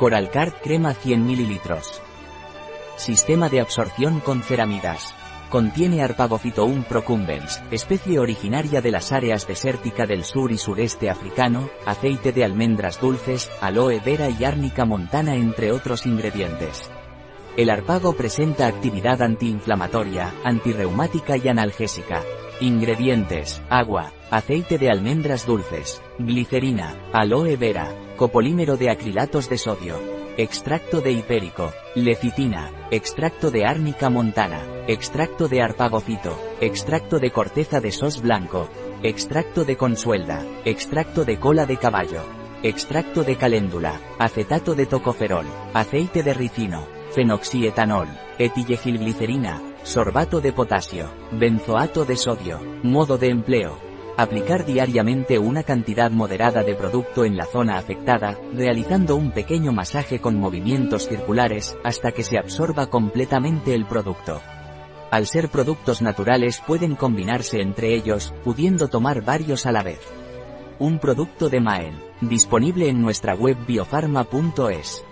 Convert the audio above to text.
Coralcard crema 100 ml. Sistema de absorción con ceramidas. Contiene Arpagophytoum procumbens, especie originaria de las áreas desértica del sur y sureste africano, aceite de almendras dulces, aloe vera y árnica montana entre otros ingredientes. El arpago presenta actividad antiinflamatoria, antirreumática y analgésica. Ingredientes, agua, aceite de almendras dulces, glicerina, aloe vera, copolímero de acrilatos de sodio, extracto de hipérico, lecitina, extracto de árnica montana, extracto de arpagofito, extracto de corteza de sos blanco, extracto de consuelda, extracto de cola de caballo, extracto de caléndula, acetato de tocoferol, aceite de ricino, fenoxietanol, etillegilglicerina, sorbato de potasio, benzoato de sodio, modo de empleo, Aplicar diariamente una cantidad moderada de producto en la zona afectada, realizando un pequeño masaje con movimientos circulares, hasta que se absorba completamente el producto. Al ser productos naturales pueden combinarse entre ellos, pudiendo tomar varios a la vez. Un producto de Maen, disponible en nuestra web biofarma.es.